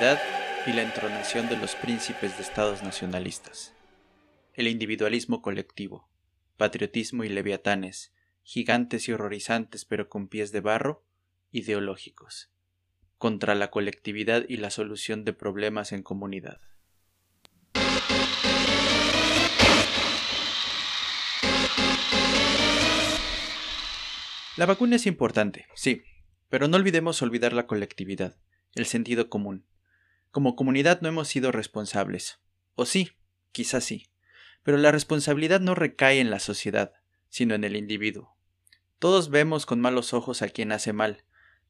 y la entronación de los príncipes de estados nacionalistas. El individualismo colectivo, patriotismo y leviatanes, gigantes y horrorizantes pero con pies de barro, ideológicos, contra la colectividad y la solución de problemas en comunidad. La vacuna es importante, sí, pero no olvidemos olvidar la colectividad, el sentido común. Como comunidad no hemos sido responsables. O sí, quizás sí. Pero la responsabilidad no recae en la sociedad, sino en el individuo. Todos vemos con malos ojos a quien hace mal,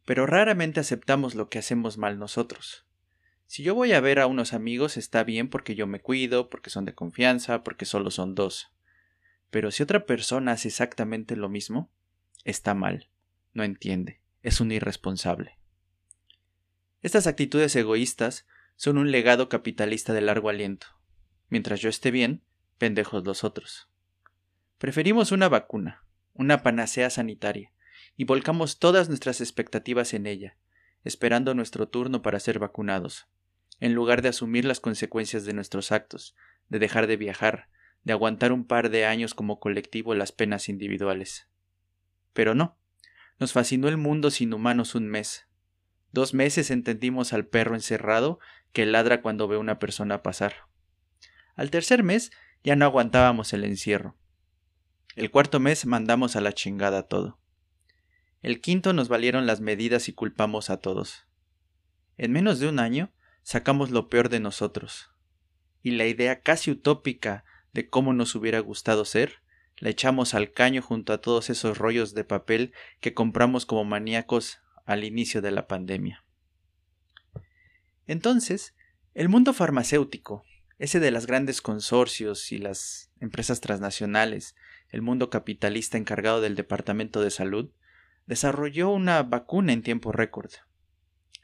pero raramente aceptamos lo que hacemos mal nosotros. Si yo voy a ver a unos amigos está bien porque yo me cuido, porque son de confianza, porque solo son dos. Pero si otra persona hace exactamente lo mismo, está mal, no entiende es un irresponsable. Estas actitudes egoístas son un legado capitalista de largo aliento. Mientras yo esté bien, pendejos los otros. Preferimos una vacuna, una panacea sanitaria, y volcamos todas nuestras expectativas en ella, esperando nuestro turno para ser vacunados, en lugar de asumir las consecuencias de nuestros actos, de dejar de viajar, de aguantar un par de años como colectivo las penas individuales. Pero no, nos fascinó el mundo sin humanos un mes. Dos meses entendimos al perro encerrado que ladra cuando ve una persona pasar. Al tercer mes ya no aguantábamos el encierro. El cuarto mes mandamos a la chingada todo. El quinto nos valieron las medidas y culpamos a todos. En menos de un año sacamos lo peor de nosotros. Y la idea casi utópica de cómo nos hubiera gustado ser la echamos al caño junto a todos esos rollos de papel que compramos como maníacos al inicio de la pandemia. Entonces, el mundo farmacéutico, ese de las grandes consorcios y las empresas transnacionales, el mundo capitalista encargado del Departamento de Salud, desarrolló una vacuna en tiempo récord.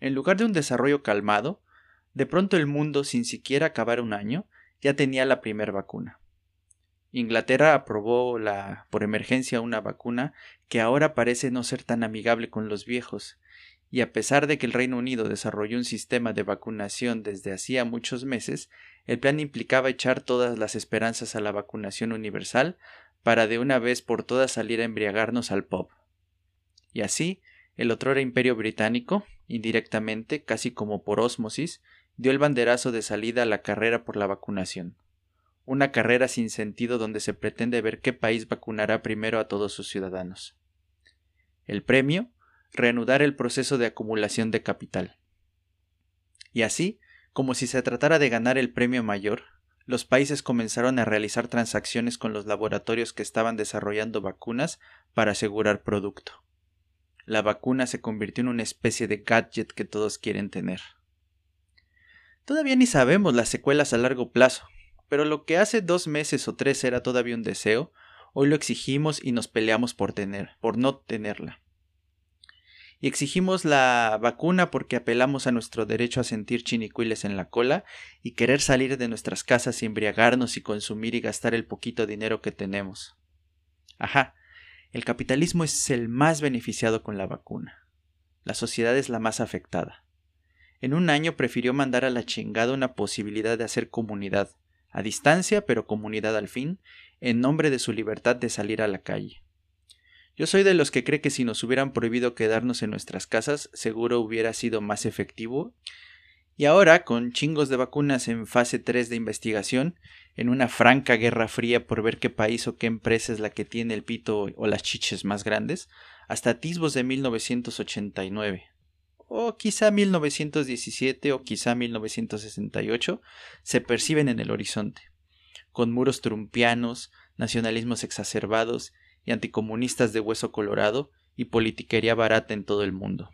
En lugar de un desarrollo calmado, de pronto el mundo, sin siquiera acabar un año, ya tenía la primera vacuna. Inglaterra aprobó la, por emergencia una vacuna que ahora parece no ser tan amigable con los viejos, y a pesar de que el Reino Unido desarrolló un sistema de vacunación desde hacía muchos meses, el plan implicaba echar todas las esperanzas a la vacunación universal para de una vez por todas salir a embriagarnos al pop. Y así, el otrora imperio británico, indirectamente, casi como por ósmosis, dio el banderazo de salida a la carrera por la vacunación una carrera sin sentido donde se pretende ver qué país vacunará primero a todos sus ciudadanos. El premio, reanudar el proceso de acumulación de capital. Y así, como si se tratara de ganar el premio mayor, los países comenzaron a realizar transacciones con los laboratorios que estaban desarrollando vacunas para asegurar producto. La vacuna se convirtió en una especie de gadget que todos quieren tener. Todavía ni sabemos las secuelas a largo plazo, pero lo que hace dos meses o tres era todavía un deseo, hoy lo exigimos y nos peleamos por tener, por no tenerla. Y exigimos la vacuna porque apelamos a nuestro derecho a sentir chinicuiles en la cola y querer salir de nuestras casas y embriagarnos y consumir y gastar el poquito dinero que tenemos. Ajá, el capitalismo es el más beneficiado con la vacuna. La sociedad es la más afectada. En un año prefirió mandar a la chingada una posibilidad de hacer comunidad, a distancia pero comunidad al fin, en nombre de su libertad de salir a la calle. Yo soy de los que cree que si nos hubieran prohibido quedarnos en nuestras casas, seguro hubiera sido más efectivo. Y ahora, con chingos de vacunas en fase 3 de investigación, en una franca guerra fría por ver qué país o qué empresa es la que tiene el pito o las chiches más grandes, hasta atisbos de 1989 o quizá 1917 o quizá 1968 se perciben en el horizonte, con muros trumpianos, nacionalismos exacerbados y anticomunistas de hueso colorado y politiquería barata en todo el mundo.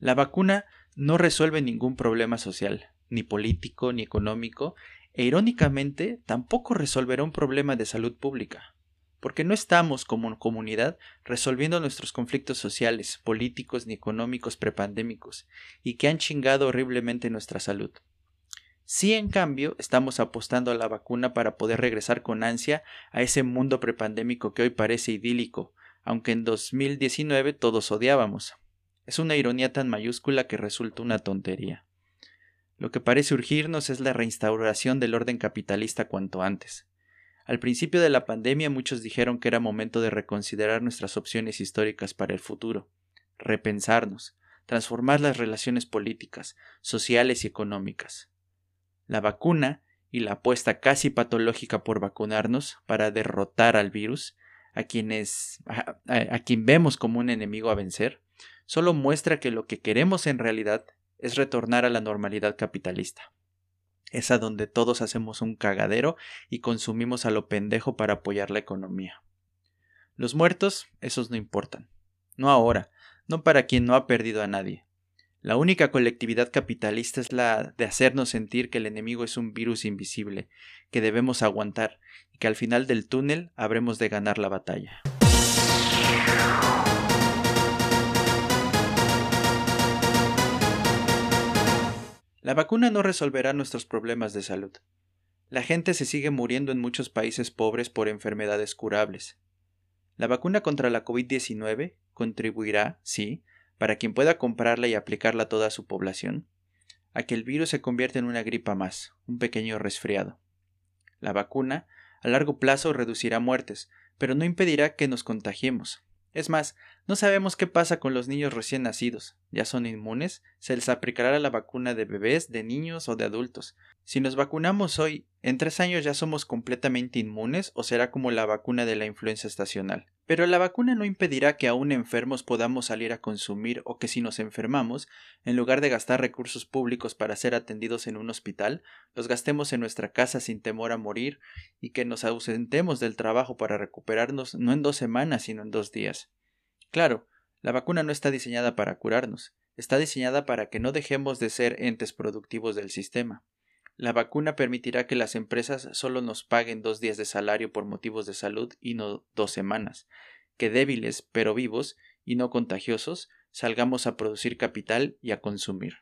La vacuna no resuelve ningún problema social, ni político, ni económico, e irónicamente tampoco resolverá un problema de salud pública porque no estamos como comunidad resolviendo nuestros conflictos sociales, políticos ni económicos prepandémicos, y que han chingado horriblemente nuestra salud. Sí, en cambio, estamos apostando a la vacuna para poder regresar con ansia a ese mundo prepandémico que hoy parece idílico, aunque en 2019 todos odiábamos. Es una ironía tan mayúscula que resulta una tontería. Lo que parece urgirnos es la reinstauración del orden capitalista cuanto antes. Al principio de la pandemia muchos dijeron que era momento de reconsiderar nuestras opciones históricas para el futuro, repensarnos, transformar las relaciones políticas, sociales y económicas. La vacuna y la apuesta casi patológica por vacunarnos para derrotar al virus, a quienes a, quien vemos como un enemigo a vencer, solo muestra que lo que queremos en realidad es retornar a la normalidad capitalista. Es a donde todos hacemos un cagadero y consumimos a lo pendejo para apoyar la economía. Los muertos, esos no importan. No ahora, no para quien no ha perdido a nadie. La única colectividad capitalista es la de hacernos sentir que el enemigo es un virus invisible, que debemos aguantar y que al final del túnel habremos de ganar la batalla. La vacuna no resolverá nuestros problemas de salud. La gente se sigue muriendo en muchos países pobres por enfermedades curables. La vacuna contra la COVID-19 contribuirá, sí, para quien pueda comprarla y aplicarla a toda su población, a que el virus se convierta en una gripa más, un pequeño resfriado. La vacuna, a largo plazo, reducirá muertes, pero no impedirá que nos contagiemos. Es más, no sabemos qué pasa con los niños recién nacidos. ¿Ya son inmunes? ¿Se les aplicará la vacuna de bebés, de niños o de adultos? Si nos vacunamos hoy, ¿en tres años ya somos completamente inmunes o será como la vacuna de la influenza estacional? Pero la vacuna no impedirá que aún enfermos podamos salir a consumir o que si nos enfermamos, en lugar de gastar recursos públicos para ser atendidos en un hospital, los gastemos en nuestra casa sin temor a morir y que nos ausentemos del trabajo para recuperarnos no en dos semanas sino en dos días. Claro, la vacuna no está diseñada para curarnos, está diseñada para que no dejemos de ser entes productivos del sistema. La vacuna permitirá que las empresas solo nos paguen dos días de salario por motivos de salud y no dos semanas, que débiles pero vivos y no contagiosos salgamos a producir capital y a consumir.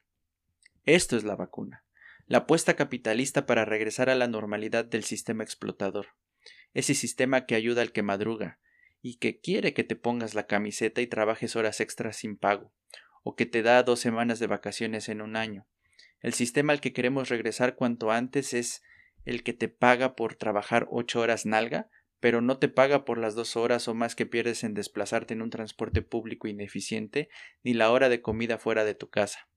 Esto es la vacuna, la apuesta capitalista para regresar a la normalidad del sistema explotador, ese sistema que ayuda al que madruga, y que quiere que te pongas la camiseta y trabajes horas extras sin pago, o que te da dos semanas de vacaciones en un año. El sistema al que queremos regresar cuanto antes es el que te paga por trabajar ocho horas nalga, pero no te paga por las dos horas o más que pierdes en desplazarte en un transporte público ineficiente, ni la hora de comida fuera de tu casa.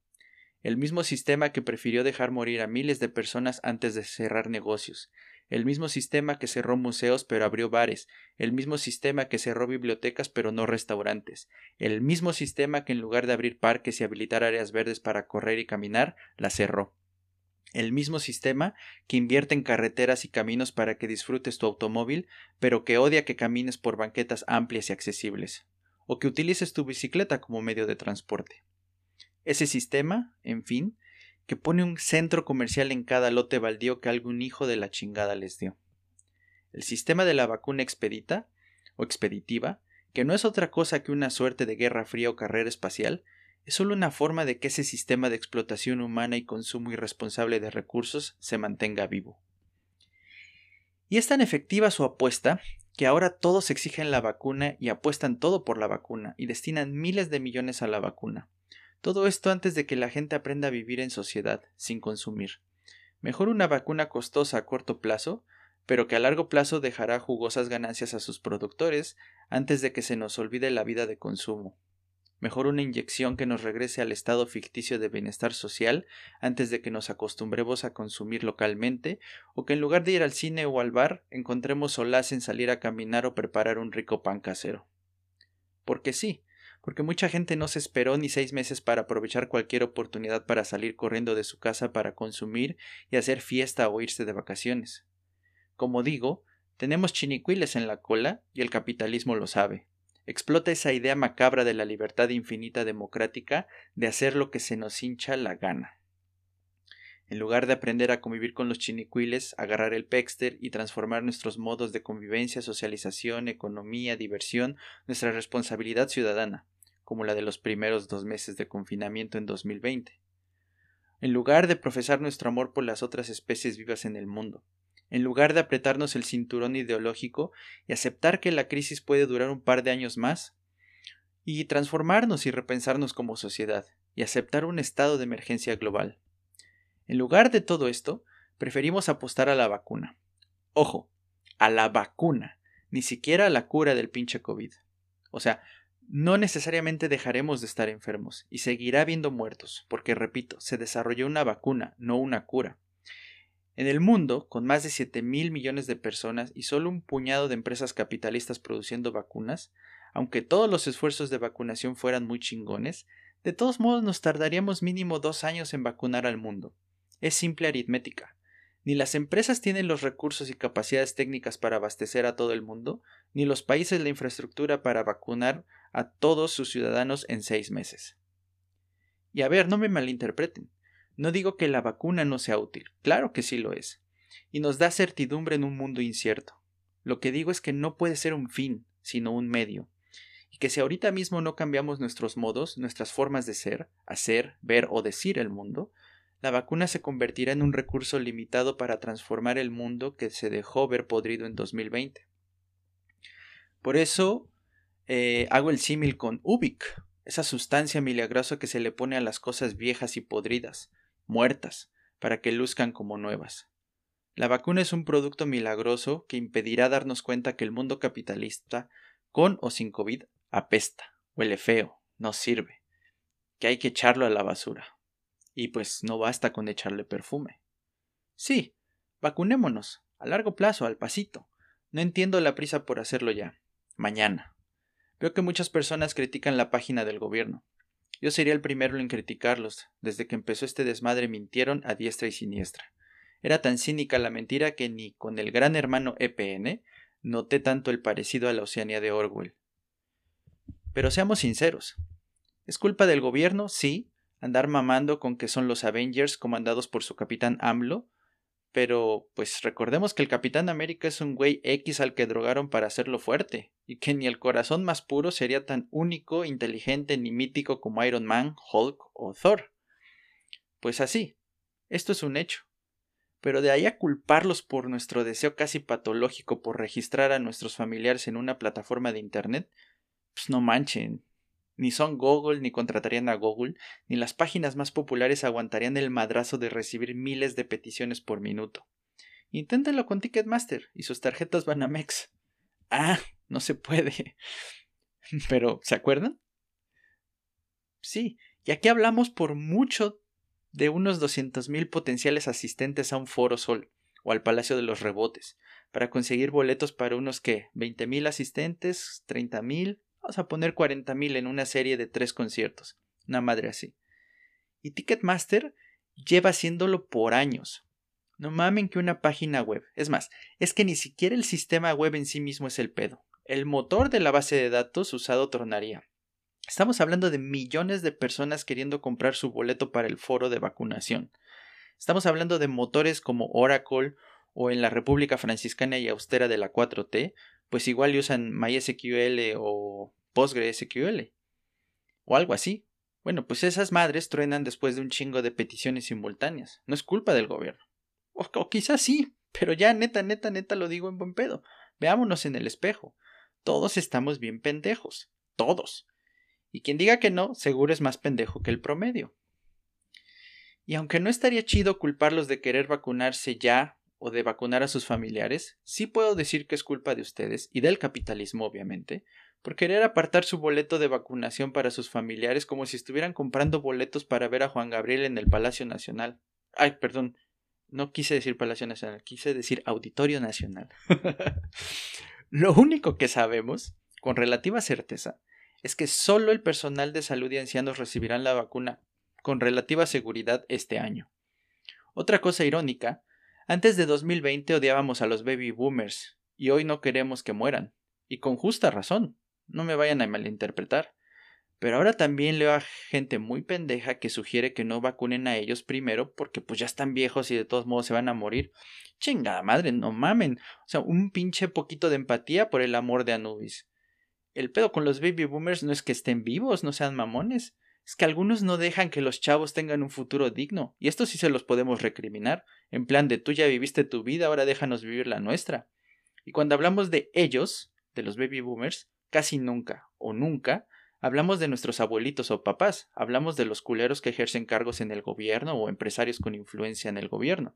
El mismo sistema que prefirió dejar morir a miles de personas antes de cerrar negocios, el mismo sistema que cerró museos pero abrió bares, el mismo sistema que cerró bibliotecas pero no restaurantes, el mismo sistema que en lugar de abrir parques y habilitar áreas verdes para correr y caminar, la cerró. El mismo sistema que invierte en carreteras y caminos para que disfrutes tu automóvil, pero que odia que camines por banquetas amplias y accesibles, o que utilices tu bicicleta como medio de transporte. Ese sistema, en fin, que pone un centro comercial en cada lote baldío que algún hijo de la chingada les dio. El sistema de la vacuna expedita o expeditiva, que no es otra cosa que una suerte de guerra fría o carrera espacial, es solo una forma de que ese sistema de explotación humana y consumo irresponsable de recursos se mantenga vivo. Y es tan efectiva su apuesta que ahora todos exigen la vacuna y apuestan todo por la vacuna y destinan miles de millones a la vacuna. Todo esto antes de que la gente aprenda a vivir en sociedad, sin consumir. Mejor una vacuna costosa a corto plazo, pero que a largo plazo dejará jugosas ganancias a sus productores antes de que se nos olvide la vida de consumo. Mejor una inyección que nos regrese al estado ficticio de bienestar social antes de que nos acostumbremos a consumir localmente, o que en lugar de ir al cine o al bar encontremos solaz en salir a caminar o preparar un rico pan casero. Porque sí, porque mucha gente no se esperó ni seis meses para aprovechar cualquier oportunidad para salir corriendo de su casa para consumir y hacer fiesta o irse de vacaciones. Como digo, tenemos chinicuiles en la cola y el capitalismo lo sabe. Explota esa idea macabra de la libertad infinita democrática de hacer lo que se nos hincha la gana. En lugar de aprender a convivir con los chinicuiles, agarrar el pexter y transformar nuestros modos de convivencia, socialización, economía, diversión, nuestra responsabilidad ciudadana como la de los primeros dos meses de confinamiento en 2020. En lugar de profesar nuestro amor por las otras especies vivas en el mundo, en lugar de apretarnos el cinturón ideológico y aceptar que la crisis puede durar un par de años más, y transformarnos y repensarnos como sociedad, y aceptar un estado de emergencia global. En lugar de todo esto, preferimos apostar a la vacuna. Ojo, a la vacuna, ni siquiera a la cura del pinche COVID. O sea, no necesariamente dejaremos de estar enfermos y seguirá habiendo muertos, porque repito, se desarrolló una vacuna, no una cura. En el mundo, con más de 7 mil millones de personas y solo un puñado de empresas capitalistas produciendo vacunas, aunque todos los esfuerzos de vacunación fueran muy chingones, de todos modos nos tardaríamos mínimo dos años en vacunar al mundo. Es simple aritmética. Ni las empresas tienen los recursos y capacidades técnicas para abastecer a todo el mundo, ni los países la infraestructura para vacunar a todos sus ciudadanos en seis meses. Y a ver, no me malinterpreten. No digo que la vacuna no sea útil, claro que sí lo es, y nos da certidumbre en un mundo incierto. Lo que digo es que no puede ser un fin, sino un medio, y que si ahorita mismo no cambiamos nuestros modos, nuestras formas de ser, hacer, ver o decir el mundo, la vacuna se convertirá en un recurso limitado para transformar el mundo que se dejó ver podrido en 2020. Por eso eh, hago el símil con Ubik, esa sustancia milagrosa que se le pone a las cosas viejas y podridas, muertas, para que luzcan como nuevas. La vacuna es un producto milagroso que impedirá darnos cuenta que el mundo capitalista, con o sin COVID, apesta, huele feo, no sirve, que hay que echarlo a la basura. Y pues no basta con echarle perfume. Sí, vacunémonos, a largo plazo, al pasito. No entiendo la prisa por hacerlo ya. Mañana. Veo que muchas personas critican la página del gobierno. Yo sería el primero en criticarlos. Desde que empezó este desmadre mintieron a diestra y siniestra. Era tan cínica la mentira que ni con el gran hermano EPN noté tanto el parecido a la Oceanía de Orwell. Pero seamos sinceros. ¿Es culpa del gobierno? Sí. Andar mamando con que son los Avengers comandados por su capitán AMLO. Pero, pues recordemos que el Capitán América es un güey X al que drogaron para hacerlo fuerte, y que ni el corazón más puro sería tan único, inteligente ni mítico como Iron Man, Hulk o Thor. Pues así, esto es un hecho. Pero de ahí a culparlos por nuestro deseo casi patológico por registrar a nuestros familiares en una plataforma de Internet, pues no manchen. Ni son Google, ni contratarían a Google, ni las páginas más populares aguantarían el madrazo de recibir miles de peticiones por minuto. Inténtenlo con Ticketmaster y sus tarjetas Banamex. Ah, no se puede. Pero, ¿se acuerdan? Sí, y aquí hablamos por mucho de unos 200.000 potenciales asistentes a un foro sol o al Palacio de los Rebotes, para conseguir boletos para unos que 20.000 asistentes, 30.000, vamos a poner 40.000 en una serie de tres conciertos, una madre así. Y Ticketmaster lleva haciéndolo por años. No mamen que una página web. Es más, es que ni siquiera el sistema web en sí mismo es el pedo. El motor de la base de datos usado tronaría. Estamos hablando de millones de personas queriendo comprar su boleto para el foro de vacunación. Estamos hablando de motores como Oracle o en la República Franciscana y Austera de la 4T, pues igual usan MySQL o PostgreSQL o algo así. Bueno, pues esas madres truenan después de un chingo de peticiones simultáneas. No es culpa del gobierno. O, o quizás sí, pero ya neta, neta, neta lo digo en buen pedo. Veámonos en el espejo. Todos estamos bien pendejos. Todos. Y quien diga que no, seguro es más pendejo que el promedio. Y aunque no estaría chido culparlos de querer vacunarse ya o de vacunar a sus familiares, sí puedo decir que es culpa de ustedes y del capitalismo, obviamente, por querer apartar su boleto de vacunación para sus familiares como si estuvieran comprando boletos para ver a Juan Gabriel en el Palacio Nacional. Ay, perdón, no quise decir Palacio Nacional, quise decir Auditorio Nacional. Lo único que sabemos, con relativa certeza, es que solo el personal de salud y ancianos recibirán la vacuna con relativa seguridad este año. Otra cosa irónica, antes de 2020 odiábamos a los baby boomers y hoy no queremos que mueran, y con justa razón, no me vayan a malinterpretar. Pero ahora también leo a gente muy pendeja que sugiere que no vacunen a ellos primero porque pues ya están viejos y de todos modos se van a morir. Chingada madre, no mamen. O sea, un pinche poquito de empatía por el amor de Anubis. El pedo con los baby boomers no es que estén vivos, no sean mamones. Es que algunos no dejan que los chavos tengan un futuro digno. Y esto sí se los podemos recriminar. En plan de tú ya viviste tu vida, ahora déjanos vivir la nuestra. Y cuando hablamos de ellos, de los baby boomers, casi nunca o nunca Hablamos de nuestros abuelitos o papás, hablamos de los culeros que ejercen cargos en el gobierno o empresarios con influencia en el gobierno.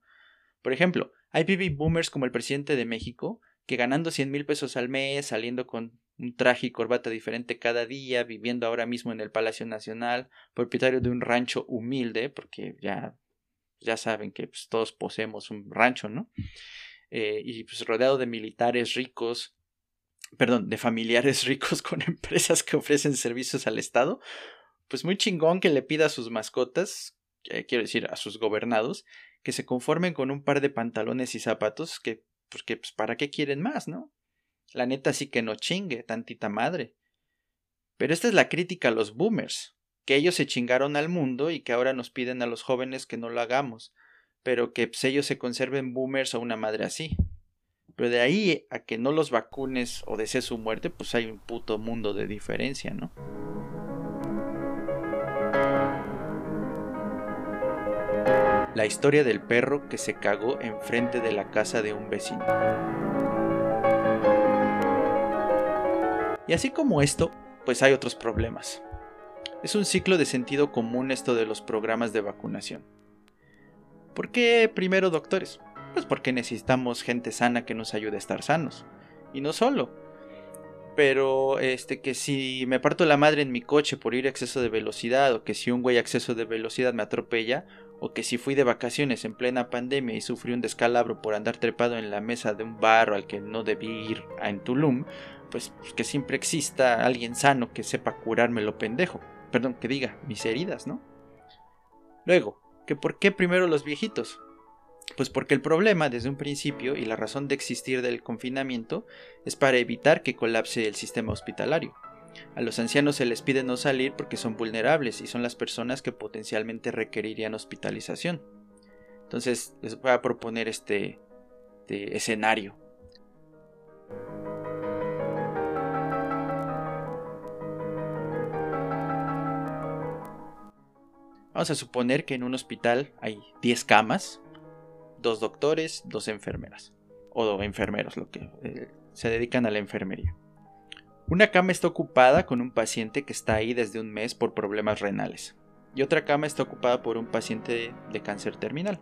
Por ejemplo, hay baby boomers como el presidente de México, que ganando 100 mil pesos al mes, saliendo con un traje y corbata diferente cada día, viviendo ahora mismo en el Palacio Nacional, propietario de un rancho humilde, porque ya, ya saben que pues, todos poseemos un rancho, ¿no? Eh, y pues rodeado de militares ricos, perdón, de familiares ricos con empresas que ofrecen servicios al Estado, pues muy chingón que le pida a sus mascotas, quiero decir, a sus gobernados, que se conformen con un par de pantalones y zapatos que, porque, pues, ¿para qué quieren más, no? La neta sí que no chingue, tantita madre. Pero esta es la crítica a los boomers, que ellos se chingaron al mundo y que ahora nos piden a los jóvenes que no lo hagamos, pero que pues, ellos se conserven boomers o una madre así. Pero de ahí a que no los vacunes o desees su muerte, pues hay un puto mundo de diferencia, ¿no? La historia del perro que se cagó enfrente de la casa de un vecino. Y así como esto, pues hay otros problemas. Es un ciclo de sentido común esto de los programas de vacunación. ¿Por qué primero doctores? Pues porque necesitamos gente sana que nos ayude a estar sanos. Y no solo. Pero este que si me parto la madre en mi coche por ir a exceso de velocidad o que si un güey a exceso de velocidad me atropella o que si fui de vacaciones en plena pandemia y sufrí un descalabro por andar trepado en la mesa de un barro al que no debí ir en Tulum, pues, pues que siempre exista alguien sano que sepa curarme lo pendejo. Perdón, que diga mis heridas, ¿no? Luego, que por qué primero los viejitos? Pues porque el problema desde un principio y la razón de existir del confinamiento es para evitar que colapse el sistema hospitalario. A los ancianos se les pide no salir porque son vulnerables y son las personas que potencialmente requerirían hospitalización. Entonces les voy a proponer este, este escenario. Vamos a suponer que en un hospital hay 10 camas, dos doctores, dos enfermeras. O enfermeros, lo que eh, se dedican a la enfermería. Una cama está ocupada con un paciente que está ahí desde un mes por problemas renales. Y otra cama está ocupada por un paciente de cáncer terminal.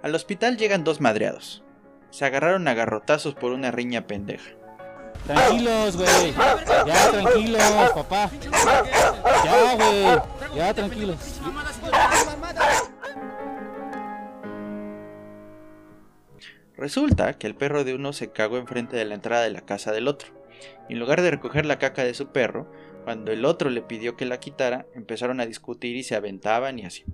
Al hospital llegan dos madreados. Se agarraron a garrotazos por una riña pendeja. Tranquilos, güey. Ya, tranquilos, papá. Ya, güey. Ya, tranquilos. Resulta que el perro de uno se cagó enfrente de la entrada de la casa del otro. En lugar de recoger la caca de su perro, cuando el otro le pidió que la quitara, empezaron a discutir y se aventaban y así.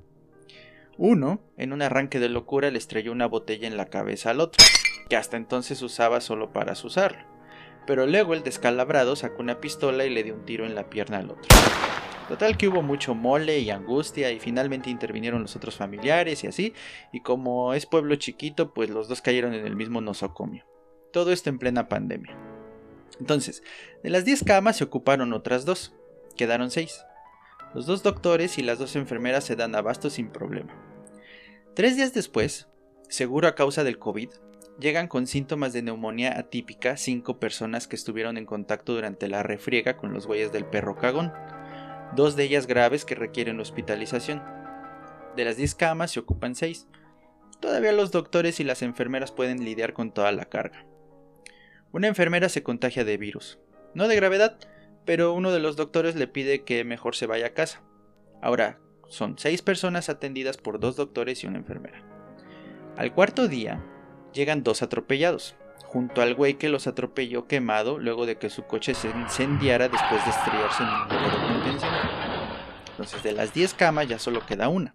Uno, en un arranque de locura, le estrelló una botella en la cabeza al otro, que hasta entonces usaba solo para asusarlo. Pero luego el descalabrado sacó una pistola y le dio un tiro en la pierna al otro. Total que hubo mucho mole y angustia y finalmente intervinieron los otros familiares y así, y como es pueblo chiquito, pues los dos cayeron en el mismo nosocomio. Todo esto en plena pandemia. Entonces, de las 10 camas se ocuparon otras dos, quedaron 6. Los dos doctores y las dos enfermeras se dan abasto sin problema. Tres días después, seguro a causa del COVID, llegan con síntomas de neumonía atípica cinco personas que estuvieron en contacto durante la refriega con los güeyes del perro cagón dos de ellas graves que requieren hospitalización. De las 10 camas se ocupan 6. Todavía los doctores y las enfermeras pueden lidiar con toda la carga. Una enfermera se contagia de virus, no de gravedad, pero uno de los doctores le pide que mejor se vaya a casa. Ahora, son 6 personas atendidas por dos doctores y una enfermera. Al cuarto día, llegan dos atropellados, junto al güey que los atropelló quemado luego de que su coche se incendiara después de estrellarse en un lugar de contención. Entonces de las 10 camas ya solo queda una.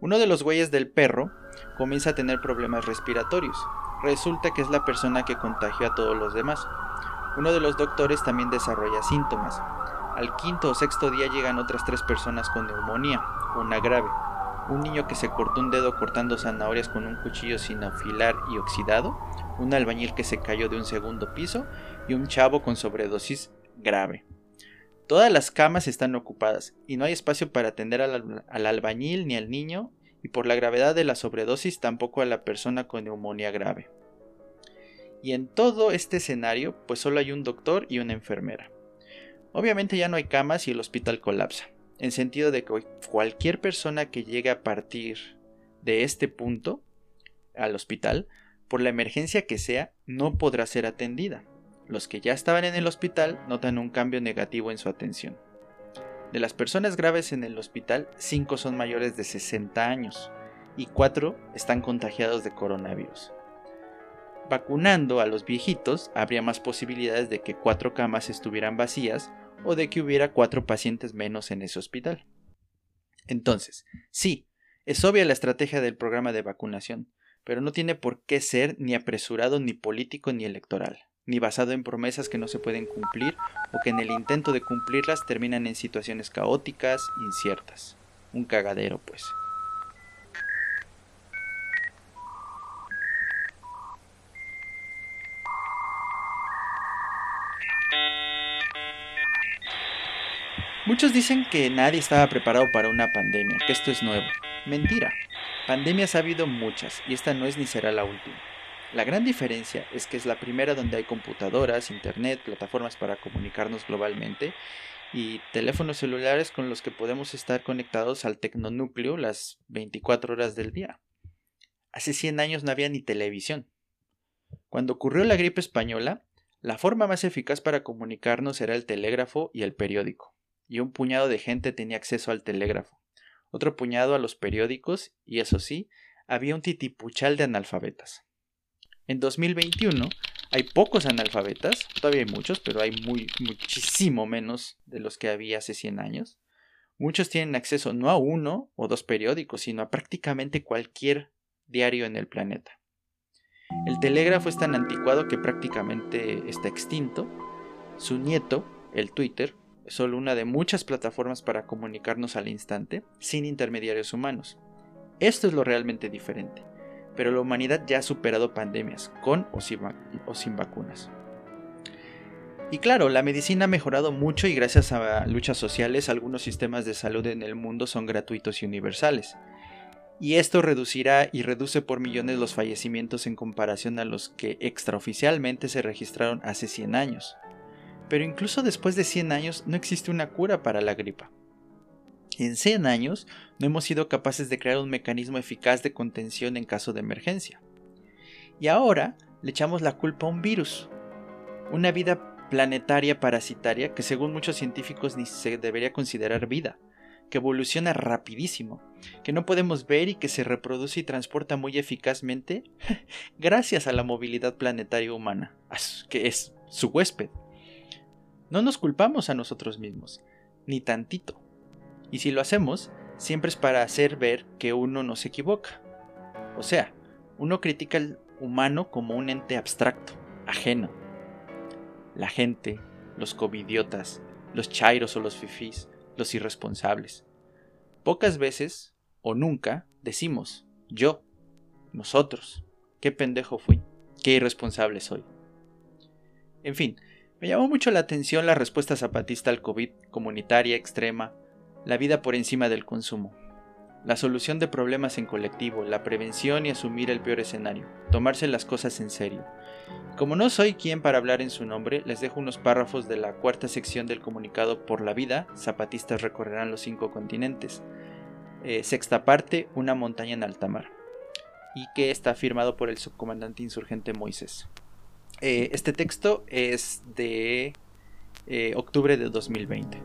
Uno de los güeyes del perro comienza a tener problemas respiratorios. Resulta que es la persona que contagió a todos los demás. Uno de los doctores también desarrolla síntomas. Al quinto o sexto día llegan otras tres personas con neumonía, una grave. Un niño que se cortó un dedo cortando zanahorias con un cuchillo sin afilar y oxidado, un albañil que se cayó de un segundo piso y un chavo con sobredosis grave. Todas las camas están ocupadas y no hay espacio para atender al, albañil ni al niño y por la gravedad de la sobredosis tampoco a la persona con neumonía grave. Y en todo este escenario, pues solo hay un doctor y una enfermera. Obviamente ya no hay camas y el hospital colapsa, en sentido de que cualquier persona que llegue a partir de este punto al hospital, por la emergencia que sea, no podrá ser atendida. Los que ya estaban en el hospital notan un cambio negativo en su atención. De las personas graves en el hospital, 5 son mayores de 60 años y 4 están contagiados de coronavirus. Vacunando a los viejitos, habría más posibilidades de que 4 camas estuvieran vacías o de que hubiera 4 pacientes menos en ese hospital. Entonces, sí, es obvia la estrategia del programa de vacunación, pero no tiene por qué ser ni apresurado ni político ni electoral ni basado en promesas que no se pueden cumplir o que en el intento de cumplirlas terminan en situaciones caóticas, inciertas. Un cagadero, pues. Muchos dicen que nadie estaba preparado para una pandemia, que esto es nuevo. Mentira. Pandemias ha habido muchas y esta no es ni será la última. La gran diferencia es que es la primera donde hay computadoras, internet, plataformas para comunicarnos globalmente y teléfonos celulares con los que podemos estar conectados al tecnonúcleo las 24 horas del día. Hace 100 años no había ni televisión. Cuando ocurrió la gripe española, la forma más eficaz para comunicarnos era el telégrafo y el periódico, y un puñado de gente tenía acceso al telégrafo, otro puñado a los periódicos, y eso sí, había un titipuchal de analfabetas. En 2021 hay pocos analfabetas, todavía hay muchos, pero hay muchísimo menos de los que había hace 100 años. Muchos tienen acceso no a uno o dos periódicos, sino a prácticamente cualquier diario en el planeta. El telégrafo es tan anticuado que prácticamente está extinto. Su nieto, el Twitter, solo una de muchas plataformas para comunicarnos al instante, sin intermediarios humanos. Esto es lo realmente diferente pero la humanidad ya ha superado pandemias, con o sin, vacunas. Y claro, la medicina ha mejorado mucho y gracias a luchas sociales algunos sistemas de salud en el mundo son gratuitos y universales. Y esto reducirá y reduce por millones los fallecimientos en comparación a los que extraoficialmente se registraron hace 100 años. Pero incluso después de 100 años no existe una cura para la gripa. En 100 años no hemos sido capaces de crear un mecanismo eficaz de contención en caso de emergencia. Y ahora le echamos la culpa a un virus, una vida planetaria parasitaria que según muchos científicos ni se debería considerar vida, que evoluciona rapidísimo, que no podemos ver y que se reproduce y transporta muy eficazmente gracias a la movilidad planetaria humana, que es su huésped. No nos culpamos a nosotros mismos, ni tantito. Y si lo hacemos, siempre es para hacer ver que uno no se equivoca. O sea, uno critica al humano como un ente abstracto, ajeno. La gente, los covidiotas, los chairos o los fifís, los irresponsables. Pocas veces, o nunca, decimos, yo, nosotros, qué pendejo fui, qué irresponsable soy. En fin, me llamó mucho la atención la respuesta zapatista al COVID, comunitaria, extrema, la vida por encima del consumo. La solución de problemas en colectivo, la prevención y asumir el peor escenario, tomarse las cosas en serio. Como no soy quien para hablar en su nombre, les dejo unos párrafos de la cuarta sección del comunicado Por la vida, zapatistas recorrerán los cinco continentes. Eh, sexta parte, una montaña en alta mar. Y que está firmado por el subcomandante insurgente Moisés. Eh, este texto es de eh, octubre de 2020.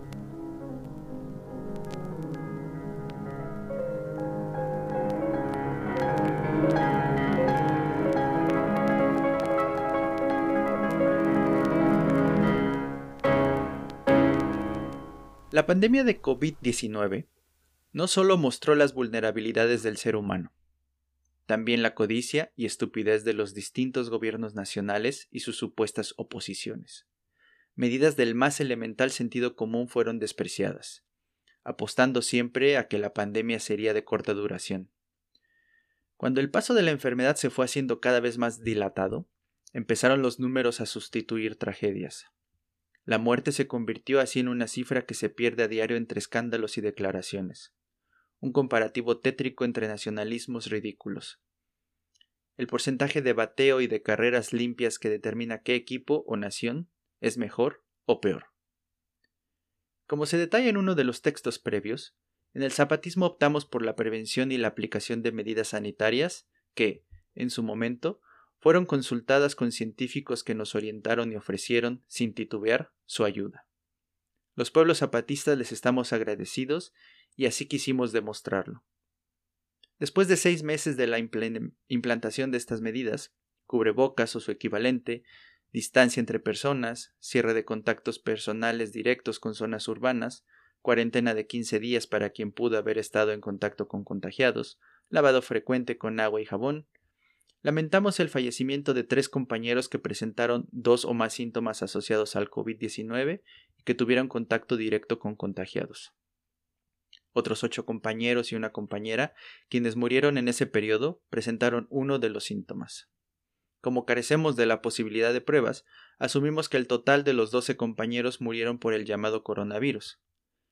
La pandemia de COVID-19 no solo mostró las vulnerabilidades del ser humano, también la codicia y estupidez de los distintos gobiernos nacionales y sus supuestas oposiciones. Medidas del más elemental sentido común fueron despreciadas, apostando siempre a que la pandemia sería de corta duración. Cuando el paso de la enfermedad se fue haciendo cada vez más dilatado, empezaron los números a sustituir tragedias. La muerte se convirtió así en una cifra que se pierde a diario entre escándalos y declaraciones. Un comparativo tétrico entre nacionalismos ridículos. el porcentaje de bateo y de carreras limpias que determina qué equipo o nación es mejor o peor. Como se detalla en uno de los textos previos, en el zapatismo optamos por la prevención y la aplicación de medidas sanitarias que, en su momento, fueron consultadas con científicos que nos orientaron y ofrecieron, sin titubear, su ayuda. Los pueblos zapatistas les estamos agradecidos y así quisimos demostrarlo. Después de seis meses de la implantación de estas medidas, cubrebocas o su equivalente, distancia entre personas, cierre de contactos personales directos con zonas urbanas, cuarentena de 15 días para quien pudo haber estado en contacto con contagiados, lavado frecuente con agua y jabón. Lamentamos el fallecimiento de tres compañeros que presentaron dos o más síntomas asociados al COVID-19 y que tuvieron contacto directo con contagiados otros ocho compañeros y una compañera, quienes murieron en ese periodo, presentaron uno de los síntomas. Como carecemos de la posibilidad de pruebas, asumimos que el total de los doce compañeros murieron por el llamado coronavirus.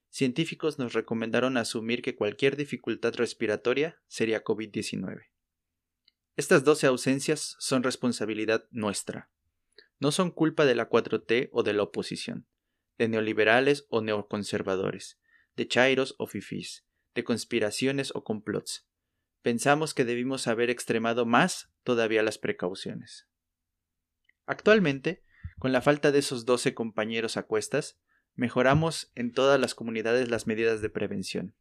Científicos nos recomendaron asumir que cualquier dificultad respiratoria sería COVID-19. Estas doce ausencias son responsabilidad nuestra. No son culpa de la 4T o de la oposición, de neoliberales o neoconservadores, de chairos o fifís, de conspiraciones o complots. Pensamos que debimos haber extremado más todavía las precauciones. Actualmente, con la falta de esos doce compañeros a cuestas, mejoramos en todas las comunidades las medidas de prevención.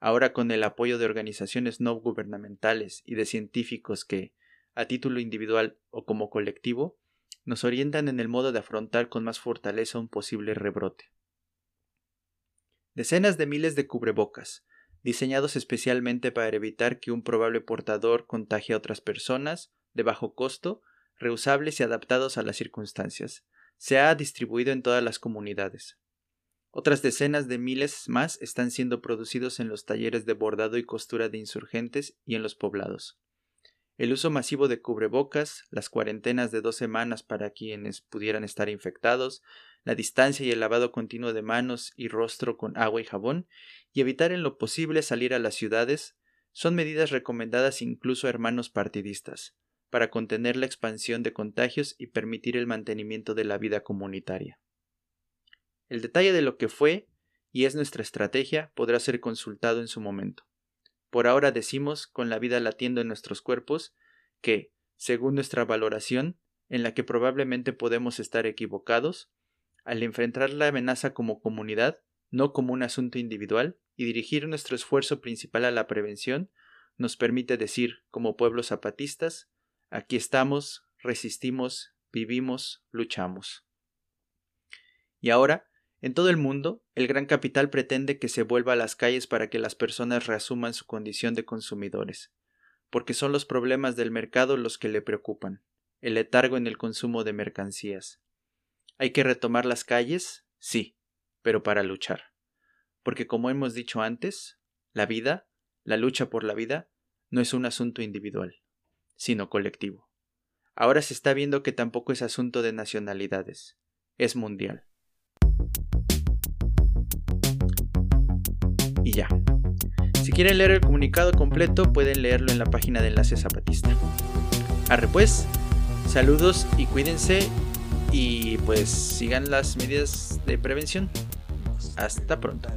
Ahora con el apoyo de organizaciones no gubernamentales y de científicos que, a título individual o como colectivo, nos orientan en el modo de afrontar con más fortaleza un posible rebrote. Decenas de miles de cubrebocas, diseñados especialmente para evitar que un probable portador contagie a otras personas, de bajo costo, reusables y adaptados a las circunstancias, se ha distribuido en todas las comunidades. Otras decenas de miles más están siendo producidos en los talleres de bordado y costura de insurgentes y en los poblados. El uso masivo de cubrebocas, las cuarentenas de dos semanas para quienes pudieran estar infectados, la distancia y el lavado continuo de manos y rostro con agua y jabón, y evitar en lo posible salir a las ciudades, son medidas recomendadas incluso a hermanos partidistas, para contener la expansión de contagios y permitir el mantenimiento de la vida comunitaria. El detalle de lo que fue y es nuestra estrategia podrá ser consultado en su momento. Por ahora decimos, con la vida latiendo en nuestros cuerpos, que, según nuestra valoración, en la que probablemente podemos estar equivocados, al enfrentar la amenaza como comunidad, no como un asunto individual, y dirigir nuestro esfuerzo principal a la prevención, nos permite decir, como pueblos zapatistas, aquí estamos, resistimos, vivimos, luchamos. Y ahora, en todo el mundo, el gran capital pretende que se vuelva a las calles para que las personas reasuman su condición de consumidores, porque son los problemas del mercado los que le preocupan, el letargo en el consumo de mercancías, ¿Hay que retomar las calles? Sí, pero para luchar. Porque como hemos dicho antes, la vida, la lucha por la vida, no es un asunto individual, sino colectivo. Ahora se está viendo que tampoco es asunto de nacionalidades, es mundial. Si quieren leer el comunicado completo, pueden leerlo en la página de Enlace Zapatista. Arre pues, saludos y cuídense y pues sigan las medidas de prevención. Hasta pronto.